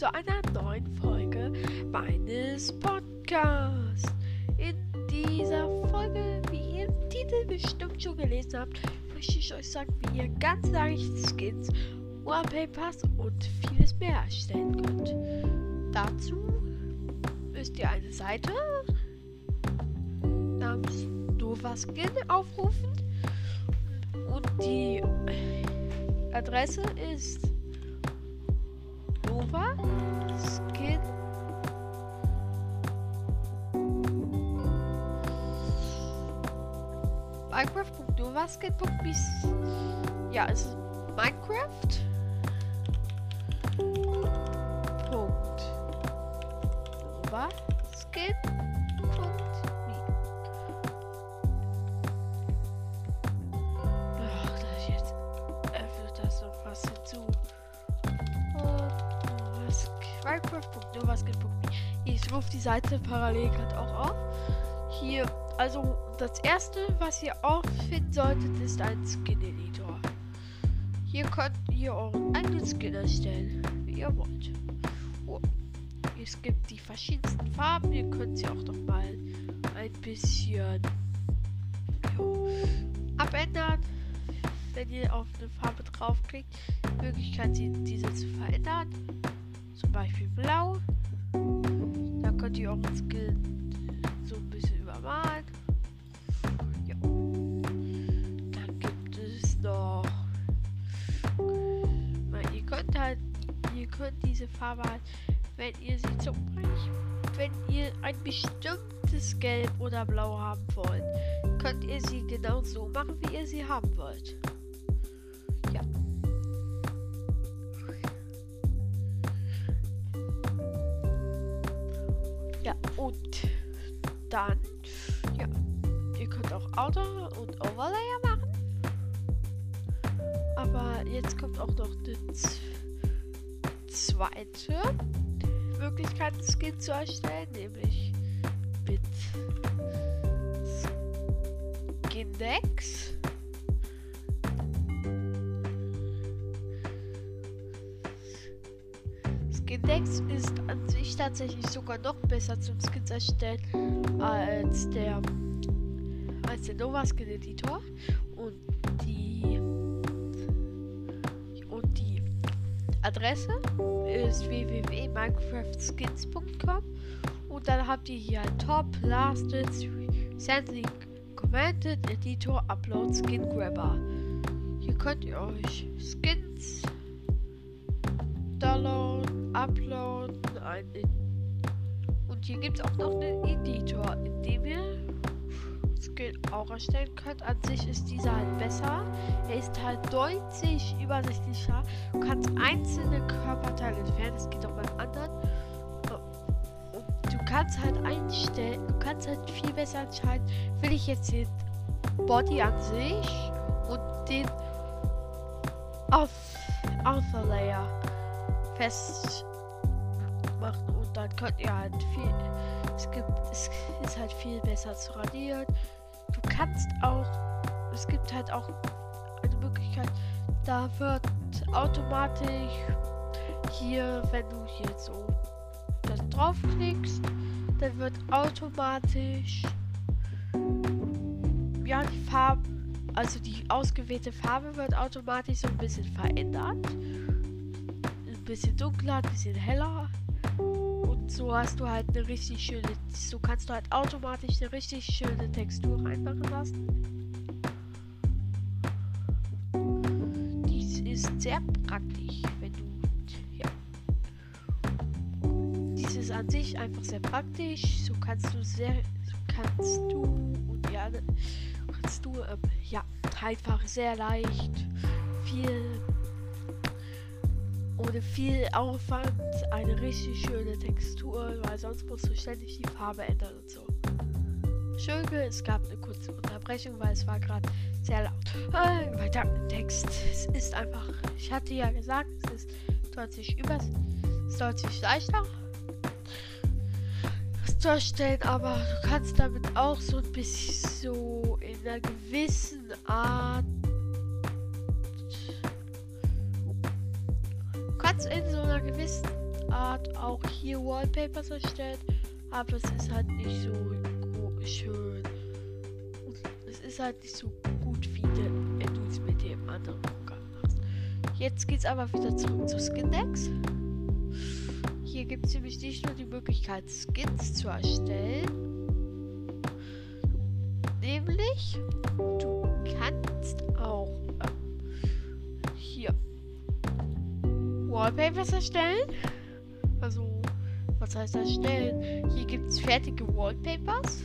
zu einer neuen Folge meines Podcasts. In dieser Folge, wie ihr im Titel bestimmt schon gelesen habt, möchte ich euch sagen, wie ihr ganz leicht Skins, Wallpapers und vieles mehr erstellen könnt. Dazu müsst ihr eine Seite namens NovaSkin aufrufen und die Adresse ist Nova Skin Minecraft.novaskin.bis Ja, es ist Minecraft. Punkt. Nova Skin. Minecraft.novaskin.me Ich rufe die Seite parallel gerade auch auf. Hier, also das erste, was ihr auch finden solltet, ist ein Skin-Editor. Hier könnt ihr euren eigenen Skin erstellen, wie ihr wollt. Oh. Es gibt die verschiedensten Farben, ihr könnt sie auch noch mal ein bisschen jo, abändern. Wenn ihr auf eine Farbe draufklickt, die Möglichkeit, diese zu verändern. Zum Beispiel blau. Da könnt ihr euren Skin so ein bisschen übermalen. Ja. Dann gibt es noch. Weil ihr könnt halt, ihr könnt diese Farbe halt, wenn ihr sie zum Beispiel, wenn ihr ein bestimmtes Gelb oder Blau haben wollt, könnt ihr sie genau so machen, wie ihr sie haben wollt. Ja, und dann, ja, ihr könnt auch Outer und Overlayer machen. Aber jetzt kommt auch noch die zweite Möglichkeit, Skin zu erstellen, nämlich mit Skindex. Skindex ist tatsächlich sogar noch besser zum Skins erstellen als der als der Nova Skin Editor und die und die Adresse ist www.minecraftskins.com und dann habt ihr hier Top, Lasted, Recently Commented, Editor, Upload, Skin Grabber. Hier könnt ihr euch Skins downloaden, uploaden, einen und hier gibt es auch noch einen Editor, in dem ihr Skin auch erstellen könnt. An sich ist dieser halt besser. Er ist halt deutlich übersichtlicher. Du kannst einzelne Körperteile entfernen. Das geht auch beim anderen. Und du kannst halt einstellen. Du kannst halt viel besser entscheiden. Will ich jetzt den Body an sich und den auf Alpha Layer fest machen und dann könnt ihr halt viel es gibt es ist halt viel besser zu radieren. Du kannst auch es gibt halt auch eine Möglichkeit da wird automatisch hier wenn du hier so das draufklickst dann wird automatisch ja die Farben also die ausgewählte Farbe wird automatisch so ein bisschen verändert. Ein bisschen dunkler ein bisschen heller und so hast du halt eine richtig schöne, so kannst du halt automatisch eine richtig schöne Textur reinmachen lassen. Dies ist sehr praktisch, wenn du, ja. Dies ist an sich einfach sehr praktisch. So kannst du sehr, so kannst du und ja, kannst du, ähm, ja, einfach sehr leicht viel ohne viel Aufwand eine richtig schöne Textur, weil sonst musst du ständig die Farbe ändern und so. Schöne, es gab eine kurze Unterbrechung, weil es war gerade sehr laut. Äh, weiter im Text. Es ist einfach, ich hatte ja gesagt, es ist deutlich über, es ist deutlich leichter zu erstellen, aber du kannst damit auch so ein bisschen so in einer gewissen Art kannst in so einer gewissen Art auch hier Wallpapers erstellt, aber es ist halt nicht so schön. Es ist halt nicht so gut wie du es mit dem anderen Programm machst. Jetzt geht's aber wieder zurück zu Skindex. Hier gibt es nämlich nicht nur die Möglichkeit, Skins zu erstellen. Nämlich, du kannst auch äh, hier Wallpapers erstellen. Also, was heißt erstellen? Hier gibt es fertige Wallpapers.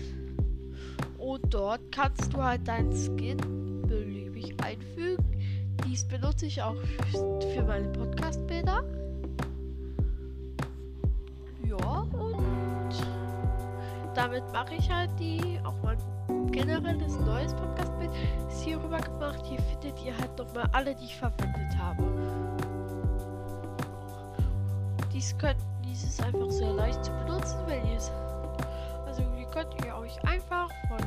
Und dort kannst du halt deinen Skin beliebig einfügen. Dies benutze ich auch für meine Podcast-Bilder. Ja, und damit mache ich halt die, auch mein generelles neues Podcast-Bild ist hier rüber gemacht. Hier findet ihr halt nochmal alle, die ich verwendet habe. Dies könnt, dies ist einfach sehr leicht zu benutzen, wenn ihr es. Also hier könnt ihr euch einfach von,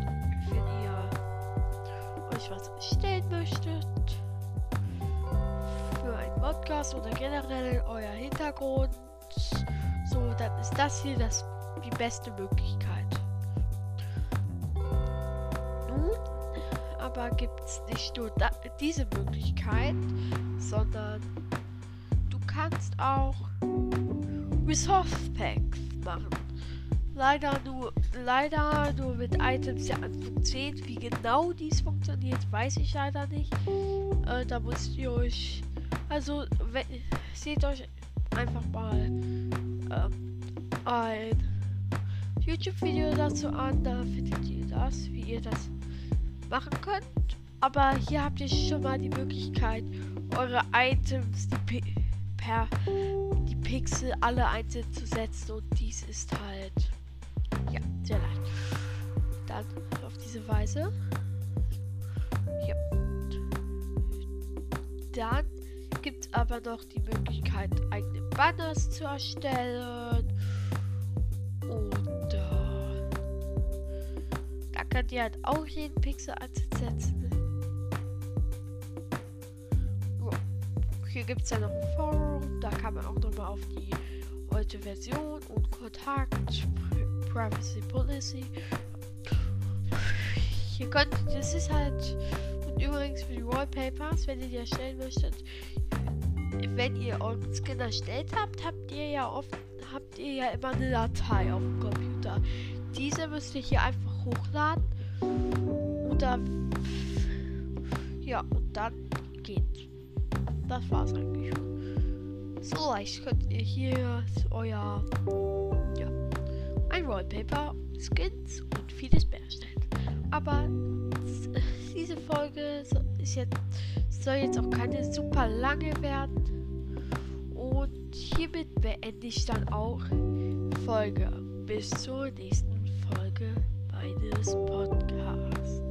wenn ihr euch was erstellen möchtet, für einen Podcast oder generell euer Hintergrund, so, dann ist das hier das, die beste Möglichkeit. Nun aber gibt es nicht nur diese Möglichkeit, sondern kannst auch Resource Packs machen. Leider nur, leider nur mit Items der Anfang 10. Wie genau dies funktioniert, weiß ich leider nicht. Äh, da müsst ihr euch, also wenn, seht euch einfach mal ähm, ein YouTube-Video dazu an. Da findet ihr das, wie ihr das machen könnt. Aber hier habt ihr schon mal die Möglichkeit, eure Items, die per die Pixel alle einzeln zu setzen und dies ist halt ja sehr leicht. Dann auf diese Weise. Ja. Dann gibt es aber noch die Möglichkeit, eigene Banners zu erstellen. Und äh, da könnt ihr halt auch jeden Pixel einsetzen. Hier gibt es ja noch ein Forum, da kann man auch nochmal auf die alte Version und Kontakt, Privacy Policy. Hier könnt, das ist halt, und übrigens für die Wallpapers, wenn ihr die erstellen möchtet, wenn ihr euren Skin erstellt habt, habt ihr ja oft habt ihr ja immer eine Datei auf dem Computer. Diese müsst ihr hier einfach hochladen. Und dann ja, und dann geht. Das war's eigentlich. So leicht könnt ihr hier euer ja, ein Wallpaper, Skins und vieles mehr erstellen. Aber diese Folge ist jetzt soll jetzt auch keine super lange werden. Und hiermit beende ich dann auch Folge. Bis zur nächsten Folge meines Podcasts.